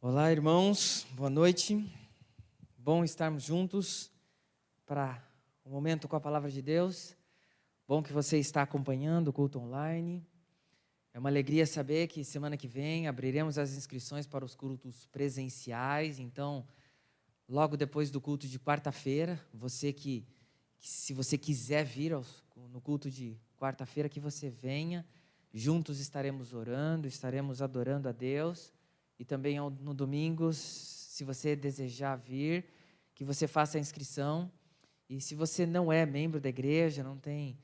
Olá, irmãos, boa noite. Bom estarmos juntos para o um momento com a palavra de Deus. Bom que você está acompanhando o culto online. É uma alegria saber que semana que vem abriremos as inscrições para os cultos presenciais. Então, logo depois do culto de quarta-feira, você que, que, se você quiser vir aos, no culto de quarta-feira, que você venha. Juntos estaremos orando, estaremos adorando a Deus e também no domingo, se você desejar vir, que você faça a inscrição. E se você não é membro da igreja, não tem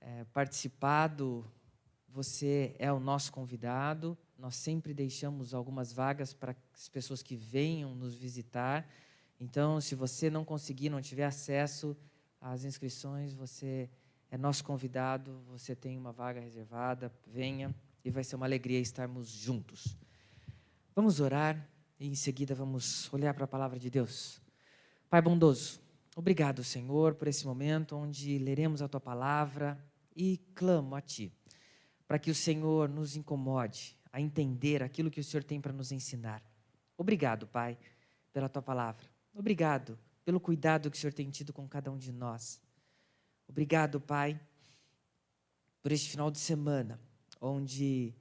é, participado, você é o nosso convidado. Nós sempre deixamos algumas vagas para as pessoas que venham nos visitar. Então, se você não conseguir, não tiver acesso às inscrições, você é nosso convidado, você tem uma vaga reservada, venha e vai ser uma alegria estarmos juntos. Vamos orar e em seguida vamos olhar para a palavra de Deus. Pai bondoso, obrigado, Senhor, por esse momento onde leremos a tua palavra e clamo a ti, para que o Senhor nos incomode a entender aquilo que o Senhor tem para nos ensinar. Obrigado, Pai, pela tua palavra. Obrigado pelo cuidado que o Senhor tem tido com cada um de nós. Obrigado, Pai, por este final de semana, onde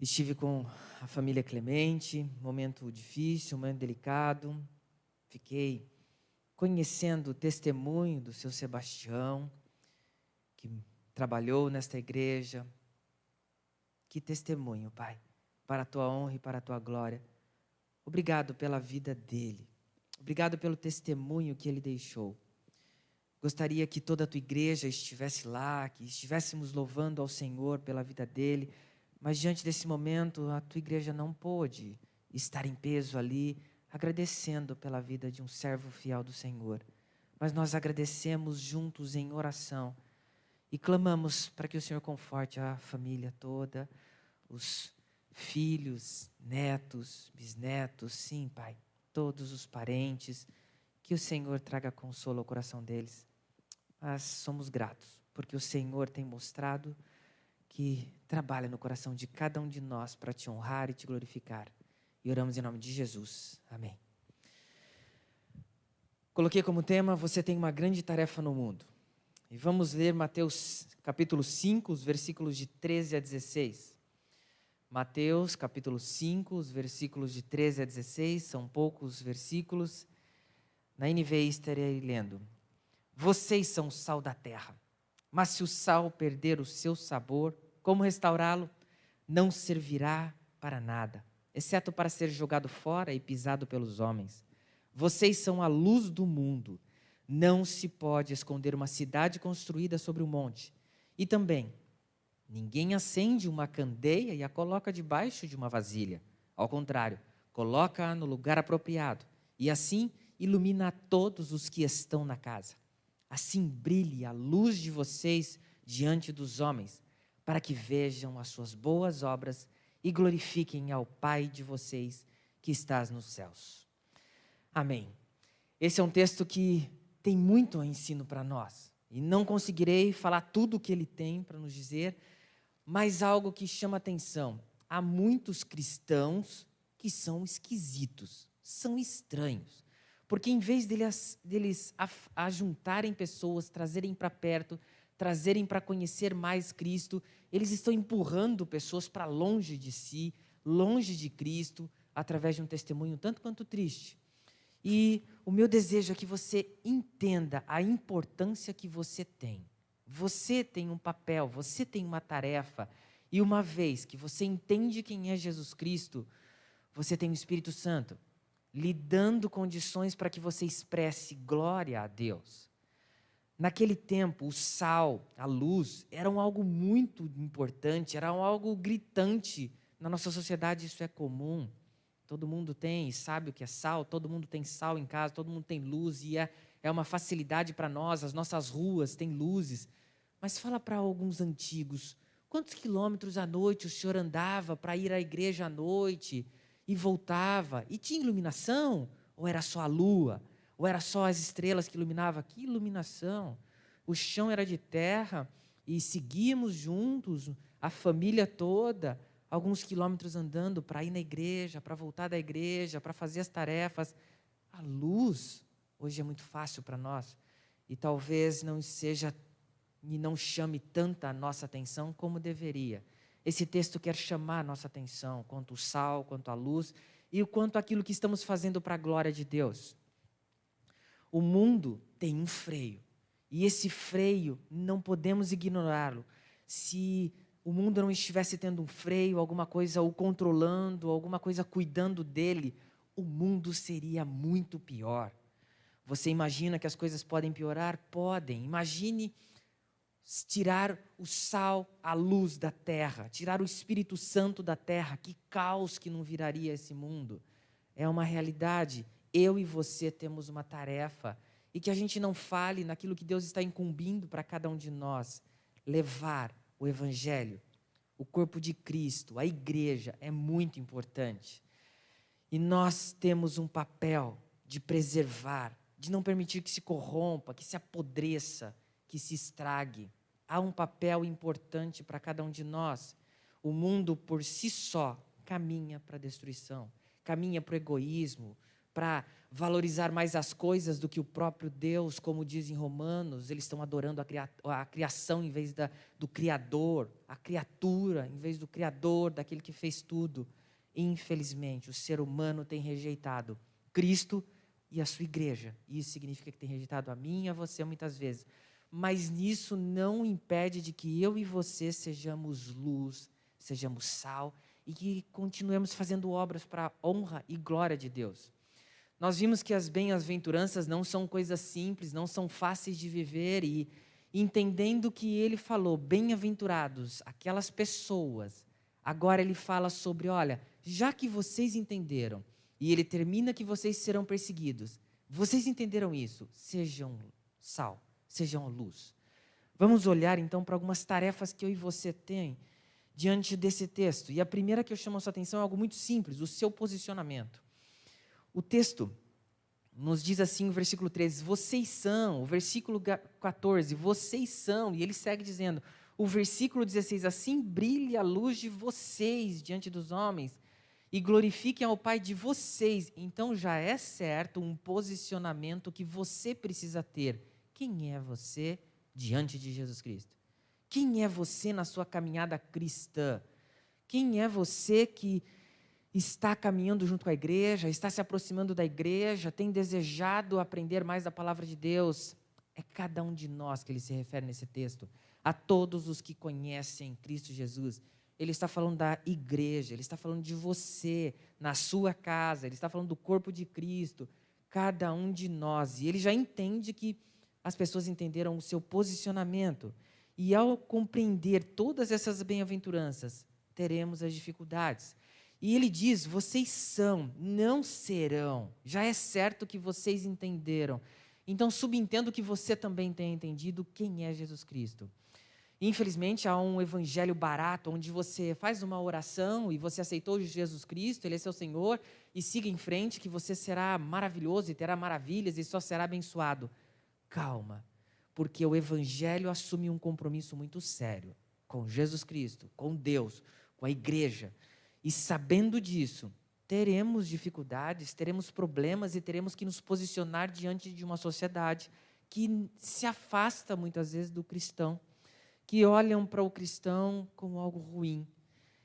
Estive com a família Clemente, momento difícil, momento delicado. Fiquei conhecendo o testemunho do seu Sebastião, que trabalhou nesta igreja. Que testemunho, Pai, para a tua honra e para a tua glória. Obrigado pela vida dele. Obrigado pelo testemunho que ele deixou. Gostaria que toda a tua igreja estivesse lá, que estivéssemos louvando ao Senhor pela vida dele mas diante desse momento, a tua igreja não pôde estar em peso ali, agradecendo pela vida de um servo fiel do Senhor. Mas nós agradecemos juntos em oração e clamamos para que o Senhor conforte a família toda, os filhos, netos, bisnetos, sim, Pai, todos os parentes, que o Senhor traga consolo ao coração deles. Mas somos gratos, porque o Senhor tem mostrado que trabalha no coração de cada um de nós para te honrar e te glorificar. E oramos em nome de Jesus. Amém. Coloquei como tema: Você tem uma grande tarefa no mundo. E vamos ler Mateus capítulo 5, os versículos de 13 a 16. Mateus capítulo 5, os versículos de 13 a 16, são poucos versículos. Na NVI estarei lendo: Vocês são o sal da terra. Mas se o sal perder o seu sabor, como restaurá-lo? Não servirá para nada, exceto para ser jogado fora e pisado pelos homens. Vocês são a luz do mundo. Não se pode esconder uma cidade construída sobre um monte. E também, ninguém acende uma candeia e a coloca debaixo de uma vasilha. Ao contrário, coloca-a no lugar apropriado e assim ilumina a todos os que estão na casa. Assim brilhe a luz de vocês diante dos homens, para que vejam as suas boas obras e glorifiquem ao Pai de vocês que estás nos céus. Amém. Esse é um texto que tem muito ensino para nós. E não conseguirei falar tudo o que ele tem para nos dizer, mas algo que chama atenção. Há muitos cristãos que são esquisitos, são estranhos. Porque em vez deles, deles ajuntarem pessoas, trazerem para perto, trazerem para conhecer mais Cristo, eles estão empurrando pessoas para longe de si, longe de Cristo, através de um testemunho tanto quanto triste. E o meu desejo é que você entenda a importância que você tem. Você tem um papel, você tem uma tarefa, e uma vez que você entende quem é Jesus Cristo, você tem o Espírito Santo lhe dando condições para que você expresse glória a Deus. Naquele tempo, o sal, a luz, eram algo muito importante, era algo gritante. Na nossa sociedade isso é comum. Todo mundo tem, sabe o que é sal, todo mundo tem sal em casa, todo mundo tem luz e é, é uma facilidade para nós, as nossas ruas têm luzes. Mas fala para alguns antigos, quantos quilômetros à noite o senhor andava para ir à igreja à noite? e voltava. E tinha iluminação? Ou era só a lua? Ou era só as estrelas que iluminavam? Que iluminação! O chão era de terra e seguíamos juntos, a família toda, alguns quilômetros andando para ir na igreja, para voltar da igreja, para fazer as tarefas. A luz hoje é muito fácil para nós e talvez não seja e não chame tanta a nossa atenção como deveria. Esse texto quer chamar a nossa atenção quanto o sal, quanto a luz e o quanto aquilo que estamos fazendo para a glória de Deus. O mundo tem um freio e esse freio não podemos ignorá-lo. Se o mundo não estivesse tendo um freio, alguma coisa o controlando, alguma coisa cuidando dele, o mundo seria muito pior. Você imagina que as coisas podem piorar? Podem. Imagine tirar o sal, a luz da terra, tirar o Espírito Santo da terra. Que caos que não viraria esse mundo. É uma realidade. Eu e você temos uma tarefa. E que a gente não fale naquilo que Deus está incumbindo para cada um de nós levar o Evangelho, o corpo de Cristo, a igreja, é muito importante. E nós temos um papel de preservar, de não permitir que se corrompa, que se apodreça, que se estrague. Há um papel importante para cada um de nós. O mundo por si só caminha para a destruição, caminha para o egoísmo, para valorizar mais as coisas do que o próprio Deus, como diz em Romanos, eles estão adorando a, cria a criação em vez da, do Criador, a criatura em vez do Criador, daquele que fez tudo. Infelizmente, o ser humano tem rejeitado Cristo e a sua igreja. Isso significa que tem rejeitado a mim e a você muitas vezes. Mas nisso não impede de que eu e você sejamos luz, sejamos sal e que continuemos fazendo obras para a honra e glória de Deus. Nós vimos que as bem-aventuranças não são coisas simples, não são fáceis de viver e entendendo que ele falou, bem-aventurados, aquelas pessoas. Agora ele fala sobre, olha, já que vocês entenderam, e ele termina que vocês serão perseguidos. Vocês entenderam isso? Sejam sal, sejam luz. Vamos olhar então para algumas tarefas que eu e você têm diante desse texto. E a primeira que eu chamo a sua atenção é algo muito simples: o seu posicionamento. O texto nos diz assim, o versículo 13: vocês são, o versículo 14, vocês são, e ele segue dizendo, o versículo 16: assim brilhe a luz de vocês diante dos homens e glorifiquem ao Pai de vocês. Então já é certo um posicionamento que você precisa ter. Quem é você diante de Jesus Cristo? Quem é você na sua caminhada cristã? Quem é você que está caminhando junto com a igreja, está se aproximando da igreja, tem desejado aprender mais da palavra de Deus. É cada um de nós que ele se refere nesse texto, a todos os que conhecem Cristo Jesus. Ele está falando da igreja, ele está falando de você, na sua casa, ele está falando do corpo de Cristo, cada um de nós. E ele já entende que as pessoas entenderam o seu posicionamento. E ao compreender todas essas bem-aventuranças, teremos as dificuldades. E ele diz: vocês são, não serão. Já é certo que vocês entenderam. Então, subentendo que você também tenha entendido quem é Jesus Cristo. Infelizmente, há um evangelho barato onde você faz uma oração e você aceitou Jesus Cristo, Ele é seu Senhor, e siga em frente, que você será maravilhoso e terá maravilhas e só será abençoado. Calma, porque o evangelho assume um compromisso muito sério com Jesus Cristo, com Deus, com a igreja. E sabendo disso, teremos dificuldades, teremos problemas e teremos que nos posicionar diante de uma sociedade que se afasta muitas vezes do cristão, que olham para o cristão como algo ruim.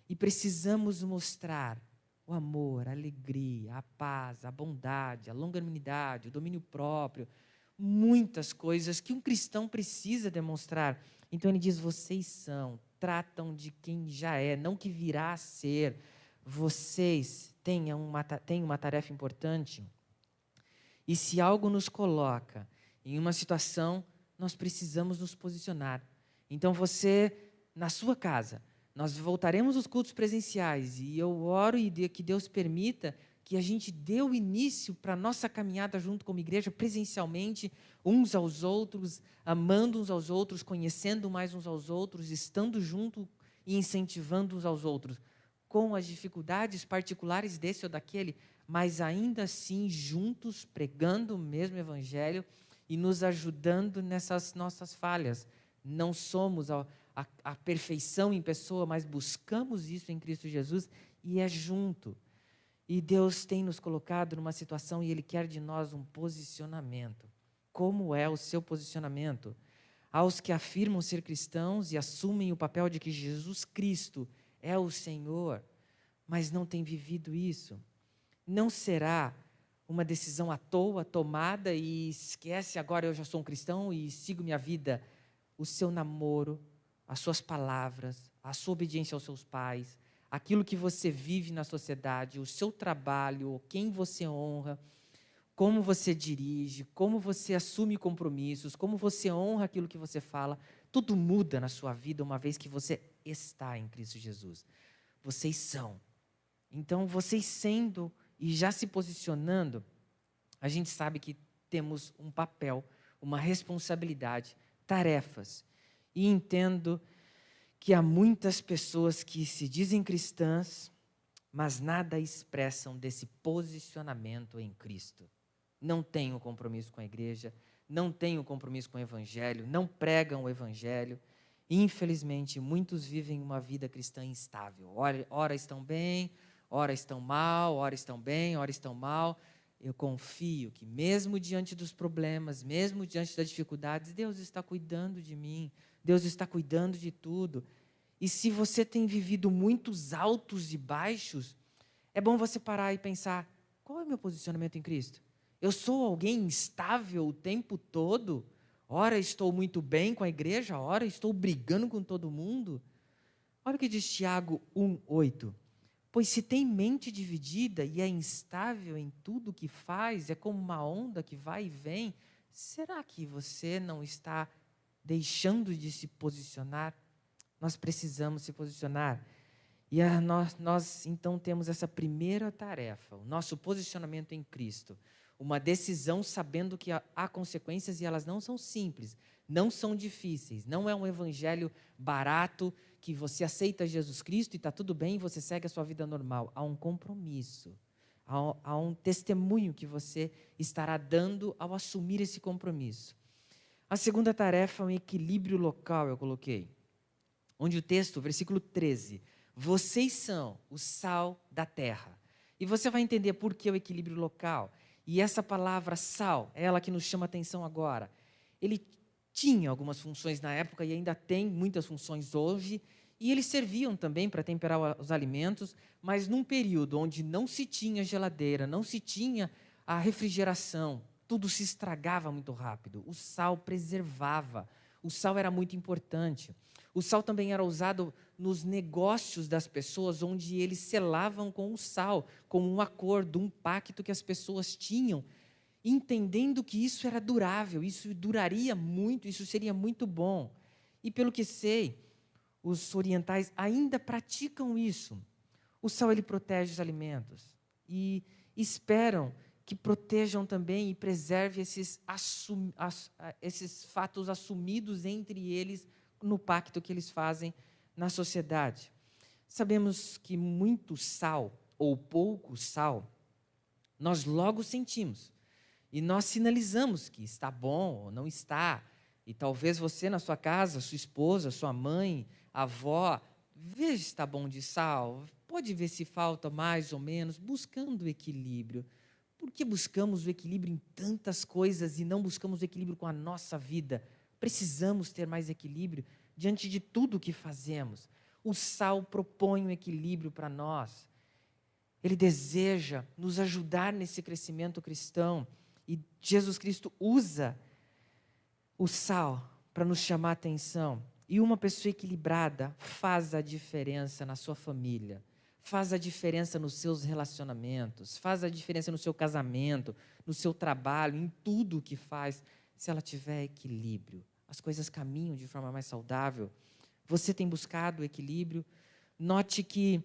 E precisamos mostrar o amor, a alegria, a paz, a bondade, a longanimidade, o domínio próprio, muitas coisas que um cristão precisa demonstrar. Então ele diz: vocês são tratam de quem já é, não que virá a ser. Vocês têm uma, têm uma tarefa importante. E se algo nos coloca em uma situação, nós precisamos nos posicionar. Então você, na sua casa, nós voltaremos aos cultos presenciais e eu oro e que Deus permita que a gente o início para a nossa caminhada junto como igreja, presencialmente, uns aos outros, amando uns aos outros, conhecendo mais uns aos outros, estando junto e incentivando uns aos outros, com as dificuldades particulares desse ou daquele, mas ainda assim juntos, pregando o mesmo evangelho e nos ajudando nessas nossas falhas. Não somos a, a perfeição em pessoa, mas buscamos isso em Cristo Jesus e é junto. E Deus tem nos colocado numa situação e Ele quer de nós um posicionamento. Como é o seu posicionamento? Aos que afirmam ser cristãos e assumem o papel de que Jesus Cristo é o Senhor, mas não têm vivido isso, não será uma decisão à toa tomada e esquece agora eu já sou um cristão e sigo minha vida. O seu namoro, as suas palavras, a sua obediência aos seus pais, aquilo que você vive na sociedade, o seu trabalho, quem você honra, como você dirige, como você assume compromissos, como você honra aquilo que você fala, tudo muda na sua vida uma vez que você está em Cristo Jesus. Vocês são. Então, vocês sendo e já se posicionando, a gente sabe que temos um papel, uma responsabilidade, tarefas. E entendo que há muitas pessoas que se dizem cristãs, mas nada expressam desse posicionamento em Cristo. Não têm o um compromisso com a igreja, não têm o um compromisso com o evangelho, não pregam o evangelho. Infelizmente, muitos vivem uma vida cristã instável. Ora, ora estão bem, ora estão mal, ora estão bem, ora estão mal. Eu confio que, mesmo diante dos problemas, mesmo diante das dificuldades, Deus está cuidando de mim, Deus está cuidando de tudo. E se você tem vivido muitos altos e baixos, é bom você parar e pensar: qual é o meu posicionamento em Cristo? Eu sou alguém instável o tempo todo? Ora estou muito bem com a igreja, ora estou brigando com todo mundo. Olha o que diz Tiago 1,8. Pois se tem mente dividida e é instável em tudo que faz, é como uma onda que vai e vem, será que você não está deixando de se posicionar, nós precisamos se posicionar. E a, nós, nós, então, temos essa primeira tarefa, o nosso posicionamento em Cristo. Uma decisão sabendo que há, consequências e elas não são simples, não são difíceis. Não é um evangelho barato que você aceita Jesus Cristo e está tudo bem e você segue a sua vida normal. Há um compromisso, há um testemunho que você estará dando ao assumir esse compromisso. A segunda tarefa é um equilíbrio local, eu coloquei. Onde o texto, versículo 13, vocês são o sal da terra. E você vai entender por que o equilíbrio local. E essa palavra sal, é ela que nos chama atenção agora. Ele tinha algumas funções na época e ainda tem muitas funções hoje, e eles serviam também para temperar os alimentos, mas num período onde não se tinha geladeira, não se tinha a refrigeração, tudo se estragava muito rápido. O sal preservava. O sal era muito importante. O sal também era usado nos negócios das pessoas, onde eles selavam com o sal, como um acordo, um pacto que as pessoas tinham, entendendo que isso era durável, isso duraria muito, isso seria muito bom. E pelo que sei, os orientais ainda praticam isso. O sal ele protege os alimentos e esperam que protejam também e preserve esses, assum, ass, esses fatos assumidos entre eles no pacto que eles fazem na sociedade. Sabemos que muito sal ou pouco sal nós logo sentimos e nós sinalizamos que está bom ou não está. E talvez você na sua casa, sua esposa, sua mãe, avó, veja se está bom de sal, pode ver se falta mais ou menos, buscando o equilíbrio. Por que buscamos o equilíbrio em tantas coisas e não buscamos o equilíbrio com a nossa vida? Precisamos ter mais equilíbrio diante de tudo o que fazemos. O sal propõe um equilíbrio para nós. Ele deseja nos ajudar nesse crescimento cristão. E Jesus Cristo usa o sal para nos chamar a atenção. E uma pessoa equilibrada faz a diferença na sua família faz a diferença nos seus relacionamentos, faz a diferença no seu casamento, no seu trabalho, em tudo o que faz, se ela tiver equilíbrio. As coisas caminham de forma mais saudável. Você tem buscado equilíbrio? Note que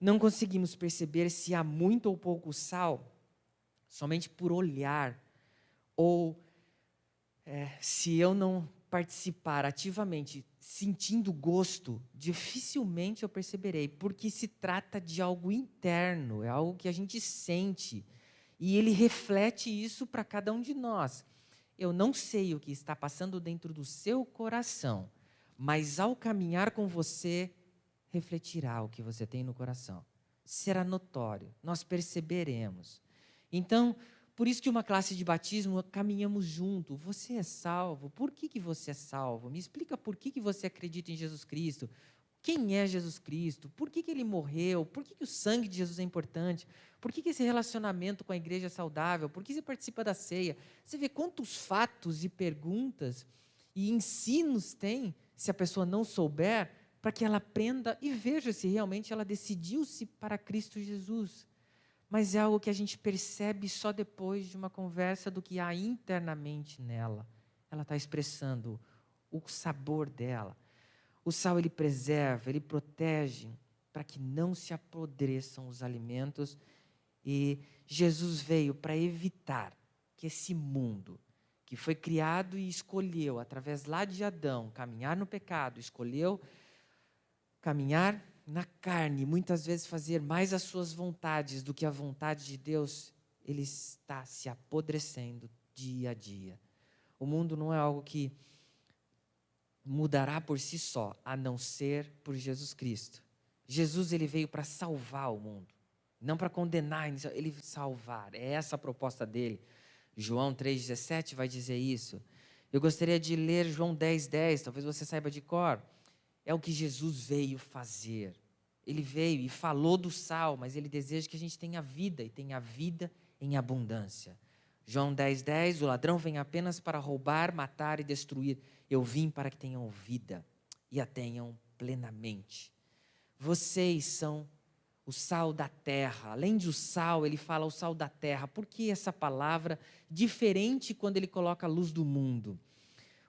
não conseguimos perceber se há muito ou pouco sal somente por olhar, ou é, se eu não participar ativamente sentindo gosto, dificilmente eu perceberei, porque se trata de algo interno, é algo que a gente sente. E ele reflete isso para cada um de nós. Eu não sei o que está passando dentro do seu coração, mas ao caminhar com você, refletirá o que você tem no coração. Será notório, nós perceberemos. Então, por isso que uma classe de batismo caminhamos junto. Você é salvo. Por que, que você é salvo? Me explica por que, que você acredita em Jesus Cristo. Quem é Jesus Cristo? Por que, que ele morreu? Por que, que o sangue de Jesus é importante? Por que, que esse relacionamento com a igreja é saudável? Por que você participa da ceia? Você vê quantos fatos e perguntas e ensinos tem, se a pessoa não souber, para que ela aprenda e veja se realmente ela decidiu-se para Cristo Jesus mas é algo que a gente percebe só depois de uma conversa do que há internamente nela. Ela está expressando o sabor dela. O sal ele preserva, ele protege para que não se apodreçam os alimentos. E Jesus veio para evitar que esse mundo, que foi criado e escolheu, através lá de Adão, caminhar no pecado, escolheu caminhar na carne, muitas vezes fazer mais as suas vontades do que a vontade de Deus, ele está se apodrecendo dia a dia. O mundo não é algo que mudará por si só, a não ser por Jesus Cristo. Jesus ele veio para salvar o mundo, não para condenar, ele salvar. É essa a proposta dele. João 3:17 vai dizer isso. Eu gostaria de ler João 10:10, 10, talvez você saiba de cor. É o que Jesus veio fazer. Ele veio e falou do sal, mas ele deseja que a gente tenha vida e tenha vida em abundância. João 10, 10, o ladrão vem apenas para roubar, matar e destruir. Eu vim para que tenham vida e a tenham plenamente. Vocês são o sal da terra. Além de o sal, ele fala o sal da terra. Por que essa palavra diferente quando ele coloca a luz do mundo?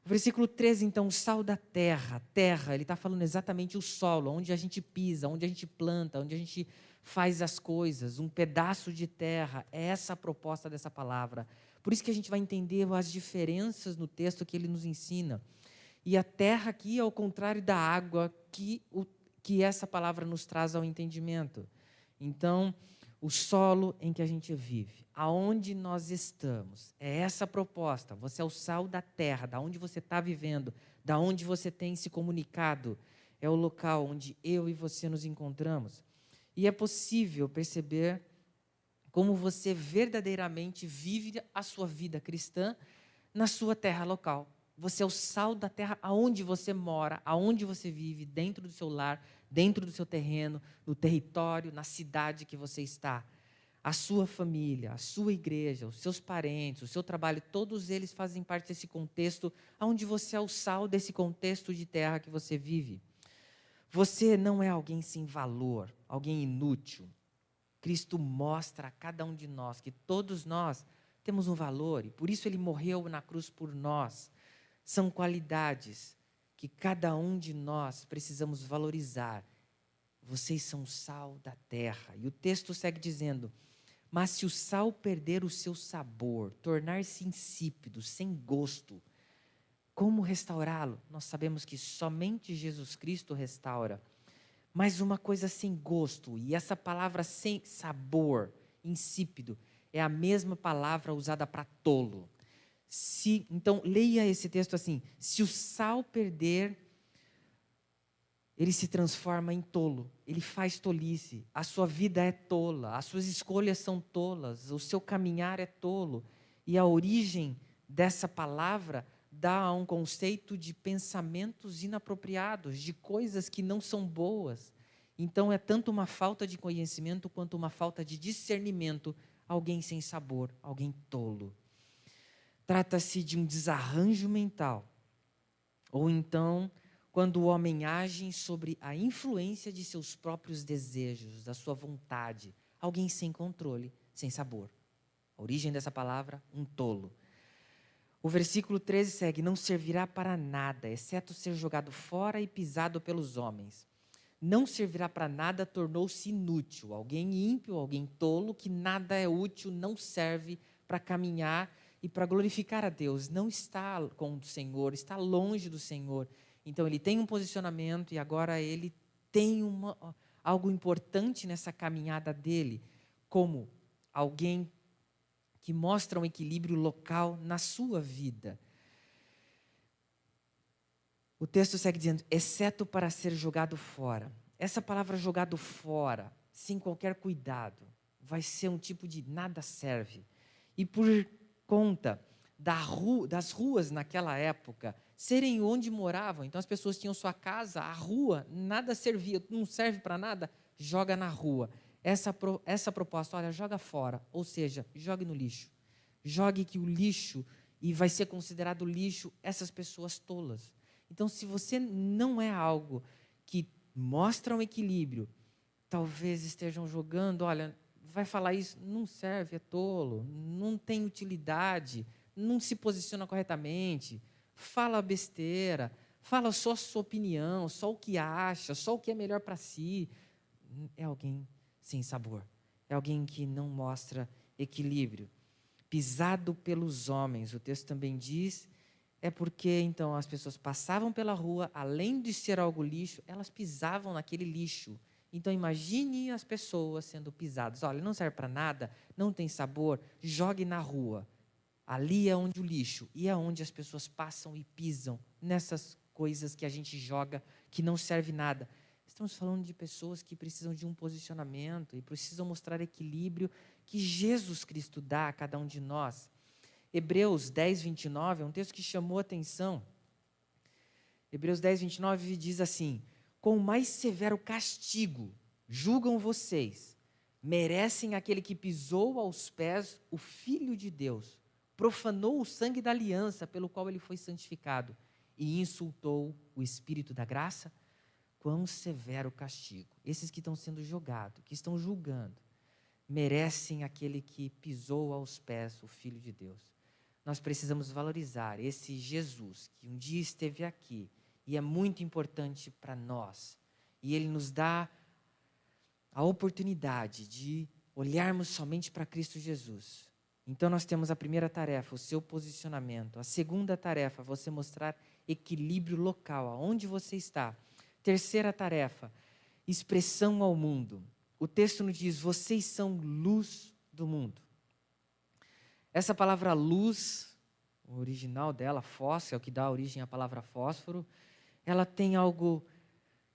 Versículo 13, então, o sal da terra. Terra, ele está falando exatamente o solo, onde a gente pisa, onde a gente planta, onde a gente faz as coisas. Um pedaço de terra. É essa a proposta dessa palavra. Por isso que a gente vai entender as diferenças no texto que ele nos ensina. E a terra aqui é ao contrário da água que, o, que essa palavra nos traz ao entendimento. Então, o solo em que a gente vive, aonde nós estamos. É essa a proposta. Você é o sal da terra, da onde você está vivendo, da onde você tem se comunicado. É o local onde eu e você nos encontramos. E é possível perceber como você verdadeiramente vive a sua vida cristã na sua terra local. Você é o sal da terra aonde você mora, aonde você vive, dentro do seu lar, dentro do seu terreno, no território, na cidade que você está. A sua família, a sua igreja, os seus parentes, o seu trabalho, todos eles fazem parte desse contexto onde você é o sal desse contexto de terra que você vive. Você não é alguém sem valor, alguém inútil. Cristo mostra a cada um de nós que todos nós temos um valor e por isso ele morreu na cruz por nós. São qualidades que cada um de nós precisamos valorizar. Vocês são sal da terra. E o texto segue dizendo: Mas se o sal perder o seu sabor, tornar-se insípido, sem gosto, como restaurá-lo? Nós sabemos que somente Jesus Cristo restaura. Mas uma coisa sem gosto, e essa palavra sem sabor, insípido, é a mesma palavra usada para tolo. Se, então, leia esse texto assim: se o sal perder, ele se transforma em tolo, ele faz tolice, a sua vida é tola, as suas escolhas são tolas, o seu caminhar é tolo. E a origem dessa palavra dá a um conceito de pensamentos inapropriados, de coisas que não são boas. Então é tanto uma falta de conhecimento quanto uma falta de discernimento, alguém sem sabor, alguém tolo. Trata-se de um desarranjo mental. Ou então, quando o homem age sobre a influência de seus próprios desejos, da sua vontade, alguém sem controle, sem sabor. A origem dessa palavra, um tolo. O versículo 13 segue: Não servirá para nada, exceto ser jogado fora e pisado pelos homens. Não servirá para nada, tornou-se inútil. Alguém ímpio, alguém tolo, que nada é útil, não serve para caminhar e para glorificar a Deus. Não está com o Senhor, está longe do Senhor. Então ele tem um posicionamento e agora ele tem uma, algo importante nessa caminhada dele, como alguém que mostra um equilíbrio local na sua vida. O texto segue dizendo: exceto para ser jogado fora. Essa palavra jogado fora, sem qualquer cuidado, vai ser um tipo de nada serve. E por conta da rua, das ruas naquela época serem onde moravam, então as pessoas tinham sua casa, a rua, nada servia, não serve para nada, joga na rua. Essa, essa proposta, olha, joga fora, ou seja, jogue no lixo. Jogue que o lixo, e vai ser considerado lixo essas pessoas tolas. Então, se você não é algo que mostra um equilíbrio, talvez estejam jogando, olha, vai falar isso, não serve, é tolo, não tem utilidade, não se posiciona corretamente, fala besteira, fala só sua opinião, só o que acha, só o que é melhor para si. É alguém sem sabor, é alguém que não mostra equilíbrio. Pisado pelos homens, o texto também diz é porque então as pessoas passavam pela rua, além de ser algo lixo, elas pisavam naquele lixo. Então imagine as pessoas sendo pisadas. Olha, não serve para nada, não tem sabor, jogue na rua. Ali é onde o lixo e é onde as pessoas passam e pisam nessas coisas que a gente joga que não serve nada. Estamos falando de pessoas que precisam de um posicionamento e precisam mostrar equilíbrio que Jesus Cristo dá a cada um de nós. Hebreus 10, 29 é um texto que chamou a atenção. Hebreus 10, 29 diz assim: Com mais severo castigo julgam vocês, merecem aquele que pisou aos pés o Filho de Deus, profanou o sangue da aliança pelo qual ele foi santificado e insultou o Espírito da graça? Quão severo castigo. Esses que estão sendo julgados, que estão julgando, merecem aquele que pisou aos pés o Filho de Deus nós precisamos valorizar esse Jesus que um dia esteve aqui e é muito importante para nós. E ele nos dá a oportunidade de olharmos somente para Cristo Jesus. Então nós temos a primeira tarefa, o seu posicionamento. A segunda tarefa, você mostrar equilíbrio local, aonde você está. Terceira tarefa, expressão ao mundo. O texto nos diz: vocês são luz do mundo. Essa palavra luz, o original dela, fósforo, é o que dá origem à palavra fósforo, ela tem algo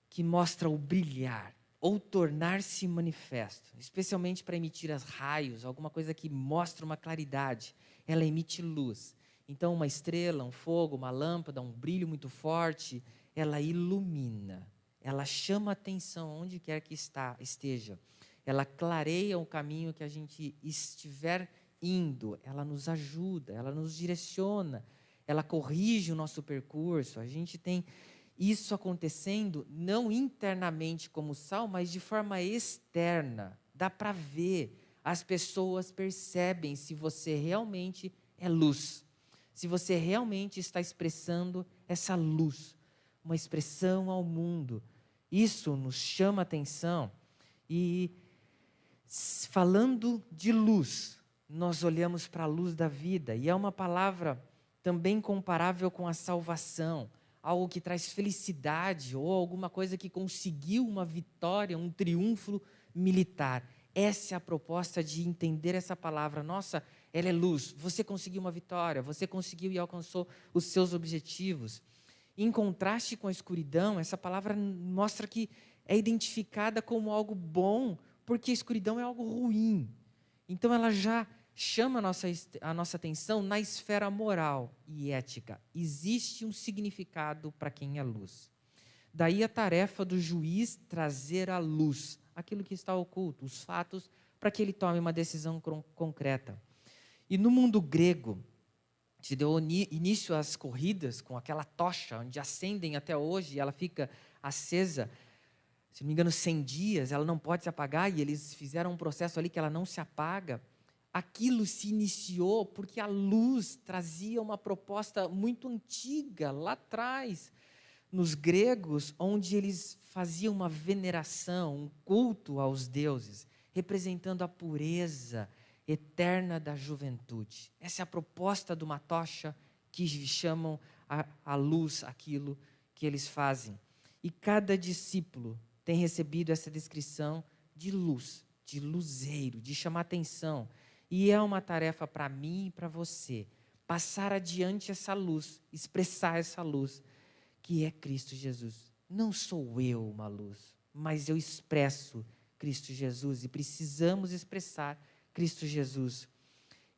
que mostra o brilhar ou tornar-se manifesto, especialmente para emitir as raios, alguma coisa que mostra uma claridade. Ela emite luz. Então, uma estrela, um fogo, uma lâmpada, um brilho muito forte, ela ilumina, ela chama atenção onde quer que está, esteja. Ela clareia o caminho que a gente estiver indo, ela nos ajuda, ela nos direciona, ela corrige o nosso percurso. A gente tem isso acontecendo não internamente como sal, mas de forma externa. Dá para ver, as pessoas percebem se você realmente é luz, se você realmente está expressando essa luz, uma expressão ao mundo. Isso nos chama atenção. E falando de luz, nós olhamos para a luz da vida, e é uma palavra também comparável com a salvação, algo que traz felicidade ou alguma coisa que conseguiu uma vitória, um triunfo militar. Essa é a proposta de entender essa palavra. Nossa, ela é luz. Você conseguiu uma vitória, você conseguiu e alcançou os seus objetivos. Em contraste com a escuridão, essa palavra mostra que é identificada como algo bom, porque a escuridão é algo ruim. Então ela já chama a nossa, a nossa atenção na esfera moral e ética. Existe um significado para quem é luz. Daí a tarefa do juiz trazer à luz aquilo que está oculto, os fatos, para que ele tome uma decisão concreta. E no mundo grego, se deu início às corridas com aquela tocha, onde acendem até hoje e ela fica acesa, se não me engano, 100 dias, ela não pode se apagar, e eles fizeram um processo ali que ela não se apaga aquilo se iniciou porque a luz trazia uma proposta muito antiga lá atrás, nos gregos, onde eles faziam uma veneração, um culto aos deuses, representando a pureza eterna da juventude. Essa é a proposta uma tocha que chamam a, a luz aquilo que eles fazem. E cada discípulo tem recebido essa descrição de luz, de luzeiro, de chamar atenção e é uma tarefa para mim e para você passar adiante essa luz, expressar essa luz que é Cristo Jesus. Não sou eu uma luz, mas eu expresso Cristo Jesus e precisamos expressar Cristo Jesus.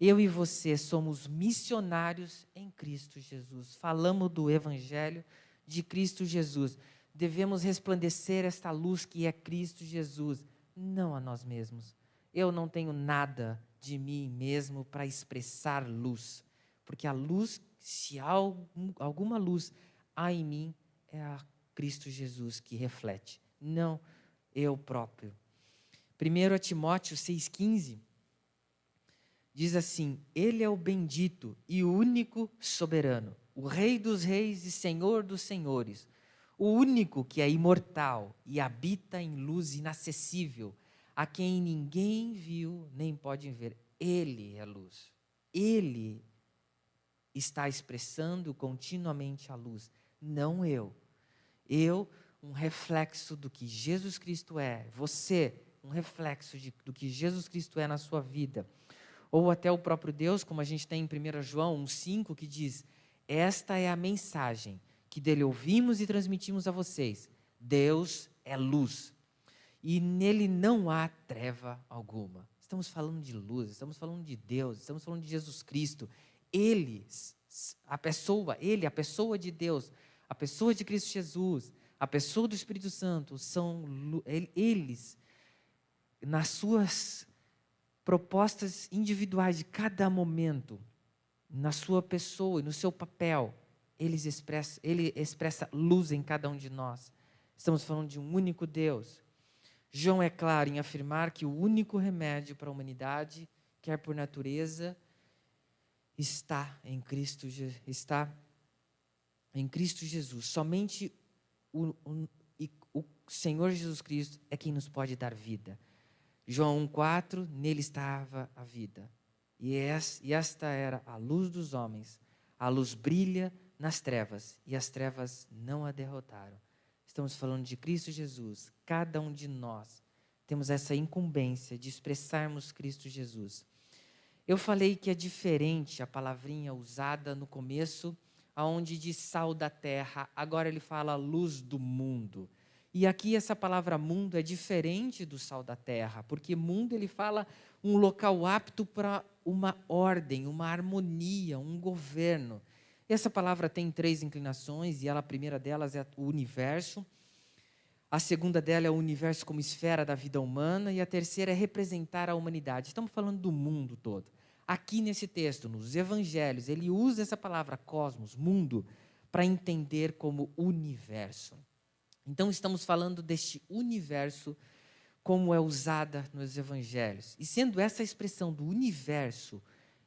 Eu e você somos missionários em Cristo Jesus. Falamos do Evangelho de Cristo Jesus. Devemos resplandecer esta luz que é Cristo Jesus, não a nós mesmos. Eu não tenho nada de mim mesmo para expressar luz, porque a luz, se há alguma luz há em mim, é a Cristo Jesus que reflete, não eu próprio. 1 Timóteo 6,15 diz assim: Ele é o bendito e único soberano, o Rei dos reis e Senhor dos senhores, o único que é imortal e habita em luz inacessível, a quem ninguém viu nem pode ver. Ele é luz. Ele está expressando continuamente a luz, não eu. Eu, um reflexo do que Jesus Cristo é. Você, um reflexo de, do que Jesus Cristo é na sua vida. Ou até o próprio Deus, como a gente tem em 1 João 1,5, que diz: Esta é a mensagem que dele ouvimos e transmitimos a vocês. Deus é luz. E nele não há treva alguma. Estamos falando de luz, estamos falando de Deus, estamos falando de Jesus Cristo. Ele, a pessoa, ele, a pessoa de Deus, a pessoa de Cristo Jesus, a pessoa do Espírito Santo, são eles, nas suas propostas individuais de cada momento, na sua pessoa e no seu papel, eles expressa, ele expressa luz em cada um de nós. Estamos falando de um único Deus. João é claro em afirmar que o único remédio para a humanidade, quer por natureza, está em Cristo, está em Cristo Jesus. Somente o, o, o Senhor Jesus Cristo é quem nos pode dar vida. João 1,4, nele estava a vida. E esta era a luz dos homens. A luz brilha nas trevas, e as trevas não a derrotaram. Estamos falando de Cristo Jesus. Cada um de nós temos essa incumbência de expressarmos Cristo Jesus. Eu falei que é diferente a palavrinha usada no começo, aonde diz sal da terra, agora ele fala luz do mundo. E aqui essa palavra mundo é diferente do sal da terra, porque mundo ele fala um local apto para uma ordem, uma harmonia, um governo. Essa palavra tem três inclinações e ela, a primeira delas é o universo. A segunda dela é o universo como esfera da vida humana e a terceira é representar a humanidade. Estamos falando do mundo todo. Aqui nesse texto, nos evangelhos, ele usa essa palavra cosmos, mundo, para entender como universo. Então, estamos falando deste universo como é usada nos evangelhos. E sendo essa expressão do universo,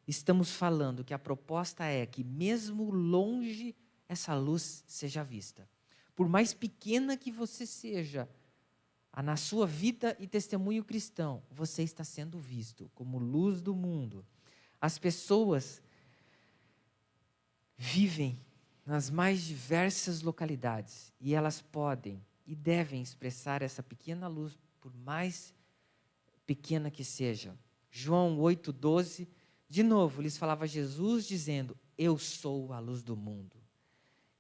estamos falando que a proposta é que, mesmo longe, essa luz seja vista. Por mais pequena que você seja, na sua vida e testemunho cristão, você está sendo visto como luz do mundo. As pessoas vivem nas mais diversas localidades e elas podem e devem expressar essa pequena luz, por mais pequena que seja. João 8,12, de novo, lhes falava Jesus dizendo: Eu sou a luz do mundo.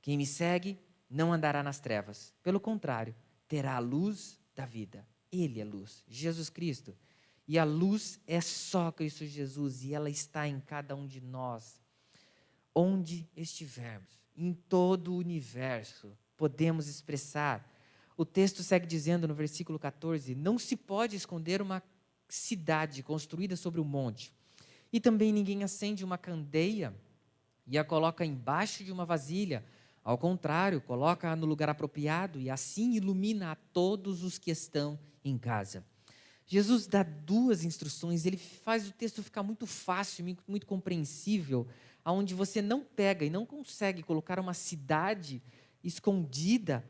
Quem me segue não andará nas trevas, pelo contrário, terá a luz da vida. Ele é luz, Jesus Cristo. E a luz é só Cristo Jesus e ela está em cada um de nós. Onde estivermos em todo o universo podemos expressar. O texto segue dizendo no versículo 14: Não se pode esconder uma cidade construída sobre um monte. E também ninguém acende uma candeia e a coloca embaixo de uma vasilha. Ao contrário, coloca-a no lugar apropriado e assim ilumina a todos os que estão em casa. Jesus dá duas instruções, ele faz o texto ficar muito fácil, muito compreensível, aonde você não pega e não consegue colocar uma cidade escondida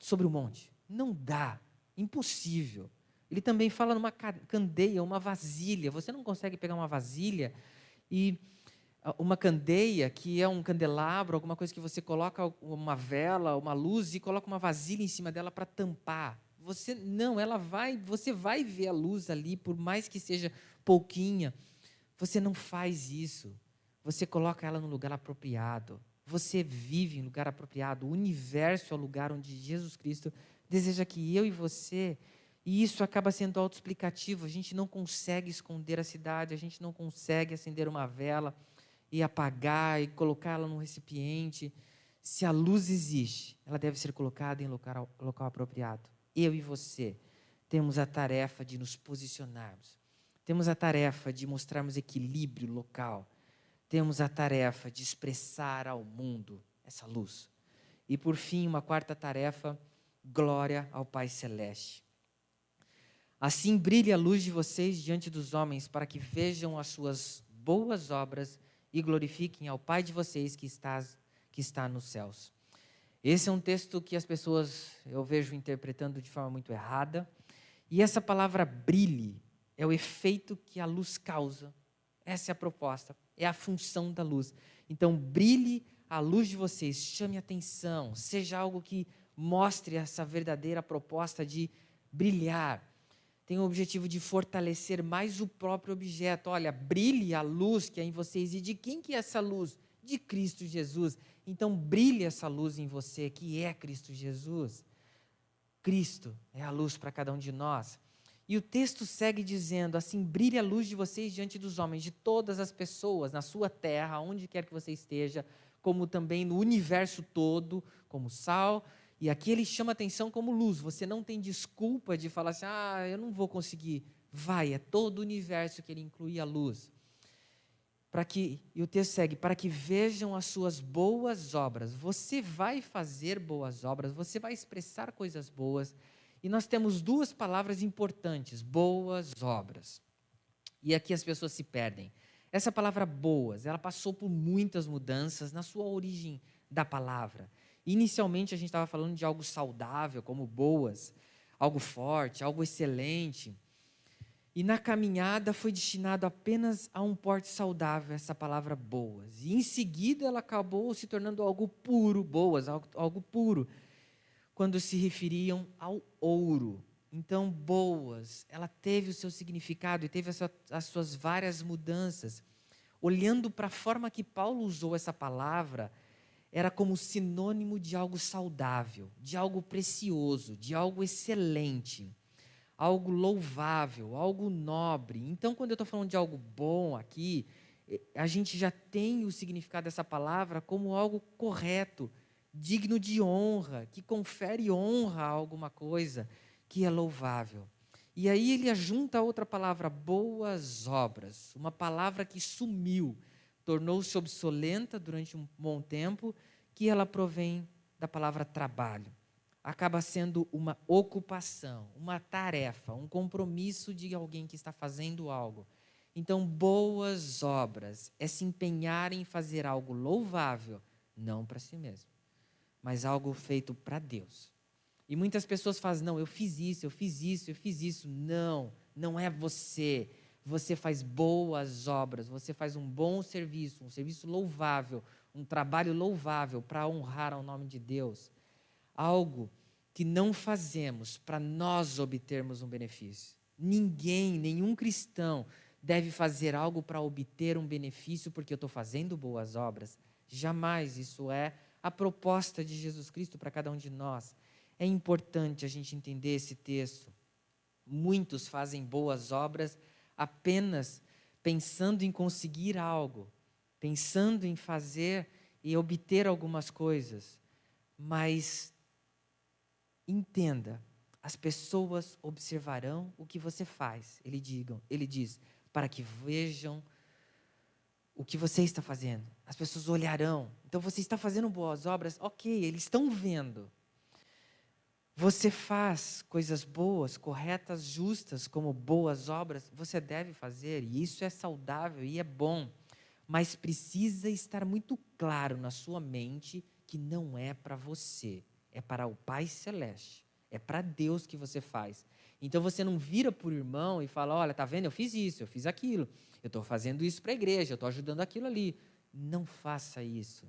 sobre o monte. Não dá, impossível. Ele também fala numa candeia, uma vasilha. Você não consegue pegar uma vasilha e ah, uma candeia, que é um candelabro, alguma coisa que você coloca uma vela, uma luz e coloca uma vasilha em cima dela para tampar. Você não, ela vai, você vai ver a luz ali, por mais que seja pouquinha. Você não faz isso. Você coloca ela no lugar apropriado. Você vive em lugar apropriado. O universo é o lugar onde Jesus Cristo deseja que eu e você. E isso acaba sendo autoexplicativo. A gente não consegue esconder a cidade, a gente não consegue acender uma vela e apagar e colocá-la num recipiente. Se a luz existe, ela deve ser colocada em local, local apropriado. Eu e você temos a tarefa de nos posicionarmos. Temos a tarefa de mostrarmos equilíbrio local temos a tarefa de expressar ao mundo essa luz. E por fim, uma quarta tarefa, glória ao Pai Celeste. Assim brilhe a luz de vocês diante dos homens, para que vejam as suas boas obras e glorifiquem ao Pai de vocês que está, que está nos céus. Esse é um texto que as pessoas eu vejo interpretando de forma muito errada. E essa palavra brilhe é o efeito que a luz causa. Essa é a proposta é a função da luz. Então, brilhe a luz de vocês, chame atenção, seja algo que mostre essa verdadeira proposta de brilhar. Tem o objetivo de fortalecer mais o próprio objeto. Olha, brilhe a luz que é em vocês. E de quem que é essa luz? De Cristo Jesus. Então, brilhe essa luz em você, que é Cristo Jesus. Cristo é a luz para cada um de nós. E o texto segue dizendo: assim brilha a luz de vocês diante dos homens, de todas as pessoas, na sua terra, onde quer que você esteja, como também no universo todo, como sal. E aqui ele chama atenção como luz. Você não tem desculpa de falar assim: ah, eu não vou conseguir. Vai, é todo o universo que ele inclui a luz. Para que, e o texto segue, para que vejam as suas boas obras. Você vai fazer boas obras, você vai expressar coisas boas e nós temos duas palavras importantes: boas obras. E aqui as pessoas se perdem. Essa palavra boas, ela passou por muitas mudanças na sua origem da palavra. Inicialmente a gente estava falando de algo saudável, como boas, algo forte, algo excelente. E na caminhada foi destinado apenas a um porte saudável essa palavra boas. E em seguida ela acabou se tornando algo puro, boas, algo, algo puro quando se referiam ao ouro. Então, boas, ela teve o seu significado e teve as suas várias mudanças. Olhando para a forma que Paulo usou essa palavra, era como sinônimo de algo saudável, de algo precioso, de algo excelente, algo louvável, algo nobre. Então, quando eu estou falando de algo bom aqui, eh, a gente já tem o significado dessa palavra como algo correto, digno de honra, que confere honra a alguma coisa, que é louvável. E aí ele ajunta a outra palavra, boas obras, uma palavra que sumiu, tornou-se obsoleta durante um bom tempo, que ela provém da palavra trabalho. Acaba sendo uma ocupação, uma tarefa, um compromisso de alguém que está fazendo algo. Então, boas obras é se empenhar em fazer algo louvável, não para si mesmo mas algo feito para Deus. E muitas pessoas fazem, não, eu fiz isso, eu fiz isso, eu fiz isso. Não, não é você. Você faz boas obras, você faz um bom serviço, um serviço louvável, um trabalho louvável para honrar ao nome de Deus. Algo que não fazemos para nós obtermos um benefício. Ninguém, nenhum cristão deve fazer algo para obter um benefício porque eu estou fazendo boas obras. Jamais isso é a proposta de Jesus Cristo para cada um de nós. É importante a gente entender esse texto. Muitos fazem boas obras apenas pensando em conseguir algo, pensando em fazer e obter algumas coisas. Mas entenda, as pessoas observarão o que você faz. Ele, digam, ele diz, para que vejam o que você está fazendo. As pessoas olharão. Então você está fazendo boas obras, ok, eles estão vendo. Você faz coisas boas, corretas, justas, como boas obras, você deve fazer, e isso é saudável e é bom. Mas precisa estar muito claro na sua mente que não é para você, é para o Pai Celeste, é para Deus que você faz. Então você não vira por irmão e fala: olha, tá vendo? Eu fiz isso, eu fiz aquilo. Eu estou fazendo isso para a igreja, eu estou ajudando aquilo ali. Não faça isso.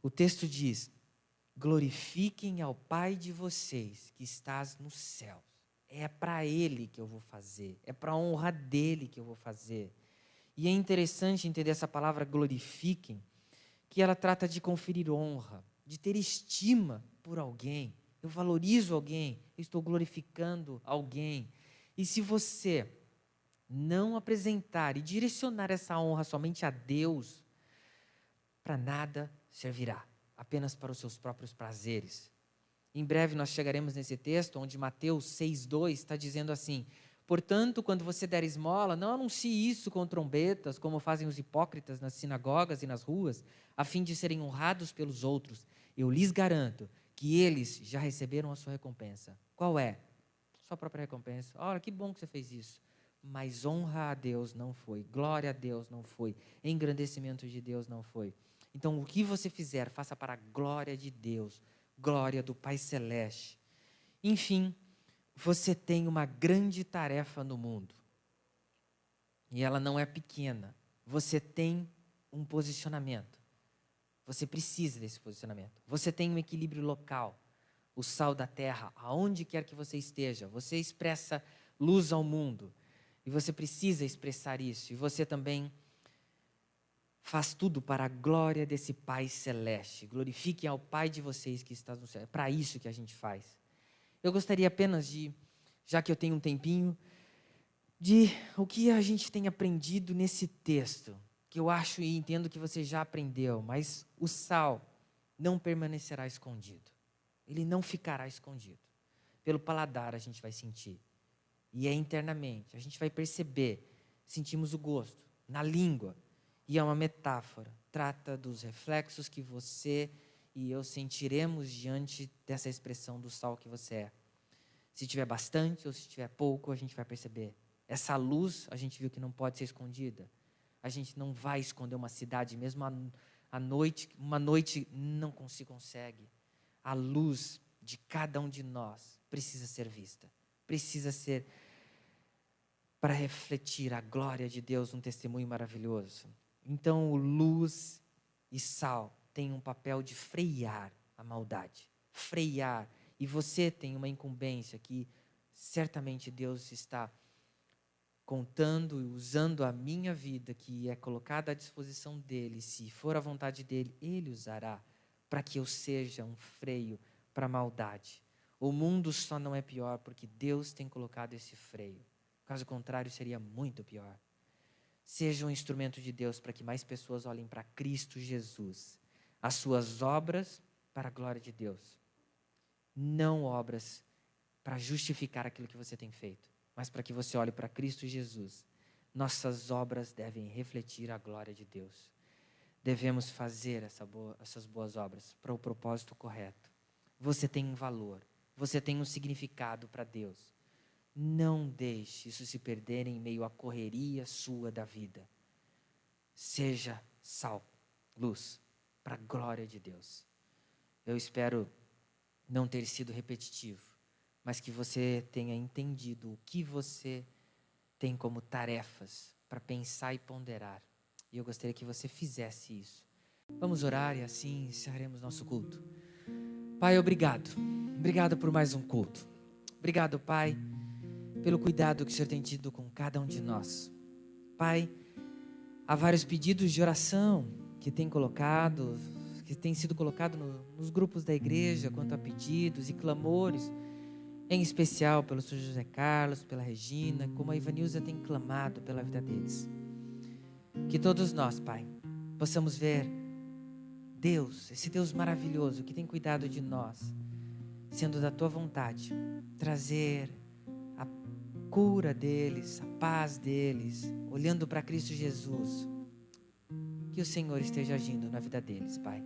O texto diz: glorifiquem ao Pai de vocês que estás nos céus. É para Ele que eu vou fazer, é para a honra dele que eu vou fazer. E é interessante entender essa palavra glorifiquem, que ela trata de conferir honra, de ter estima por alguém. Eu valorizo alguém, eu estou glorificando alguém. E se você não apresentar e direcionar essa honra somente a Deus, para nada servirá, apenas para os seus próprios prazeres. Em breve nós chegaremos nesse texto onde Mateus 6,2 está dizendo assim: Portanto, quando você der esmola, não anuncie isso com trombetas, como fazem os hipócritas nas sinagogas e nas ruas, a fim de serem honrados pelos outros. Eu lhes garanto que eles já receberam a sua recompensa. Qual é? Sua própria recompensa. Olha, que bom que você fez isso. Mas honra a Deus não foi, glória a Deus não foi, engrandecimento de Deus não foi. Então, o que você fizer, faça para a glória de Deus, glória do Pai Celeste. Enfim, você tem uma grande tarefa no mundo. E ela não é pequena. Você tem um posicionamento. Você precisa desse posicionamento. Você tem um equilíbrio local. O sal da terra, aonde quer que você esteja, você expressa luz ao mundo. E você precisa expressar isso. E você também faz tudo para a glória desse Pai celeste. Glorifiquem ao Pai de vocês que está no céu. É para isso que a gente faz. Eu gostaria apenas de, já que eu tenho um tempinho, de o que a gente tem aprendido nesse texto, que eu acho e entendo que você já aprendeu, mas o sal não permanecerá escondido. Ele não ficará escondido. Pelo paladar a gente vai sentir. E é internamente, a gente vai perceber, sentimos o gosto na língua. E é uma metáfora, trata dos reflexos que você e eu sentiremos diante dessa expressão do sal que você é. Se tiver bastante ou se tiver pouco, a gente vai perceber. Essa luz, a gente viu que não pode ser escondida. A gente não vai esconder uma cidade, mesmo à noite, uma noite não se consegue. A luz de cada um de nós precisa ser vista, precisa ser para refletir a glória de Deus, um testemunho maravilhoso. Então, luz e sal tem um papel de frear a maldade, frear. E você tem uma incumbência que certamente Deus está contando e usando a minha vida, que é colocada à disposição dele, se for a vontade dele, ele usará para que eu seja um freio para a maldade. O mundo só não é pior porque Deus tem colocado esse freio. Caso contrário, seria muito pior. Seja um instrumento de Deus para que mais pessoas olhem para Cristo Jesus as suas obras para a glória de Deus. Não obras para justificar aquilo que você tem feito, mas para que você olhe para Cristo Jesus. Nossas obras devem refletir a glória de Deus. Devemos fazer essa boa, essas boas obras para o propósito correto. Você tem um valor, você tem um significado para Deus. Não deixe isso se perder em meio à correria sua da vida. Seja sal, luz para a glória de Deus. Eu espero não ter sido repetitivo, mas que você tenha entendido o que você tem como tarefas para pensar e ponderar. E eu gostaria que você fizesse isso. Vamos orar e assim encerraremos nosso culto. Pai, obrigado. Obrigado por mais um culto. Obrigado, Pai, pelo cuidado que o Senhor tem tido com cada um de nós. Pai, há vários pedidos de oração que tem colocado, que tem sido colocado no, nos grupos da igreja quanto a pedidos e clamores, em especial pelo Sr. José Carlos, pela Regina, como a Ivanilza tem clamado pela vida deles. Que todos nós, Pai, possamos ver Deus, esse Deus maravilhoso que tem cuidado de nós, sendo da tua vontade, trazer a cura deles, a paz deles, olhando para Cristo Jesus que o Senhor esteja agindo na vida deles, Pai.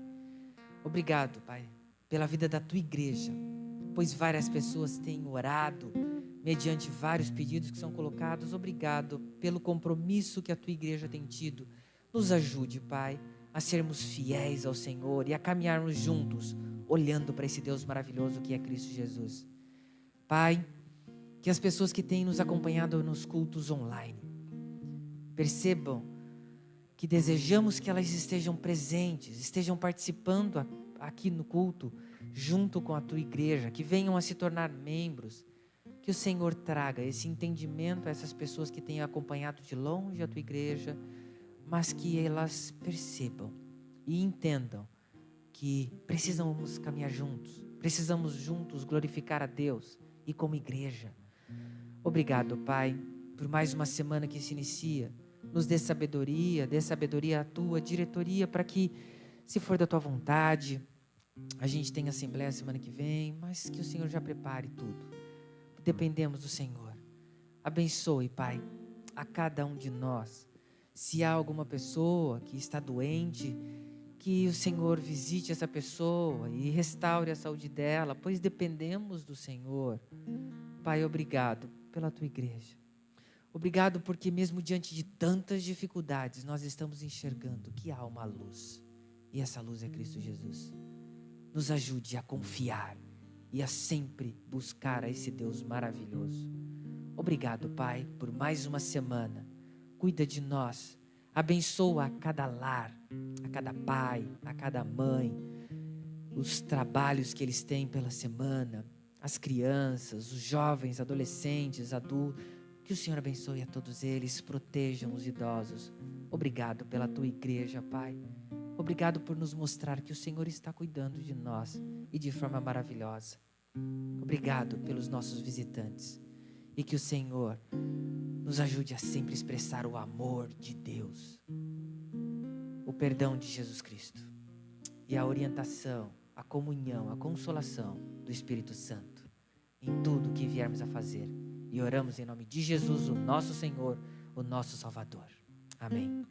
Obrigado, Pai, pela vida da tua igreja, pois várias pessoas têm orado mediante vários pedidos que são colocados. Obrigado pelo compromisso que a tua igreja tem tido. Nos ajude, Pai, a sermos fiéis ao Senhor e a caminharmos juntos, olhando para esse Deus maravilhoso que é Cristo Jesus. Pai, que as pessoas que têm nos acompanhado nos cultos online percebam que desejamos que elas estejam presentes, estejam participando aqui no culto, junto com a tua igreja, que venham a se tornar membros. Que o Senhor traga esse entendimento a essas pessoas que têm acompanhado de longe a tua igreja, mas que elas percebam e entendam que precisamos caminhar juntos, precisamos juntos glorificar a Deus e como igreja. Obrigado, Pai, por mais uma semana que se inicia. Nos dê sabedoria, dê sabedoria à tua diretoria para que, se for da tua vontade, a gente tenha assembleia semana que vem, mas que o Senhor já prepare tudo. Dependemos do Senhor. Abençoe, Pai, a cada um de nós. Se há alguma pessoa que está doente, que o Senhor visite essa pessoa e restaure a saúde dela, pois dependemos do Senhor. Pai, obrigado pela tua igreja. Obrigado porque, mesmo diante de tantas dificuldades, nós estamos enxergando que há uma luz. E essa luz é Cristo Jesus. Nos ajude a confiar e a sempre buscar a esse Deus maravilhoso. Obrigado, Pai, por mais uma semana. Cuida de nós. Abençoa a cada lar, a cada pai, a cada mãe, os trabalhos que eles têm pela semana, as crianças, os jovens, adolescentes, adultos. Que o Senhor abençoe a todos eles, protejam os idosos. Obrigado pela tua igreja, Pai. Obrigado por nos mostrar que o Senhor está cuidando de nós e de forma maravilhosa. Obrigado pelos nossos visitantes e que o Senhor nos ajude a sempre expressar o amor de Deus, o perdão de Jesus Cristo e a orientação, a comunhão, a consolação do Espírito Santo em tudo que viermos a fazer. E oramos em nome de Jesus, o nosso Senhor, o nosso Salvador. Amém.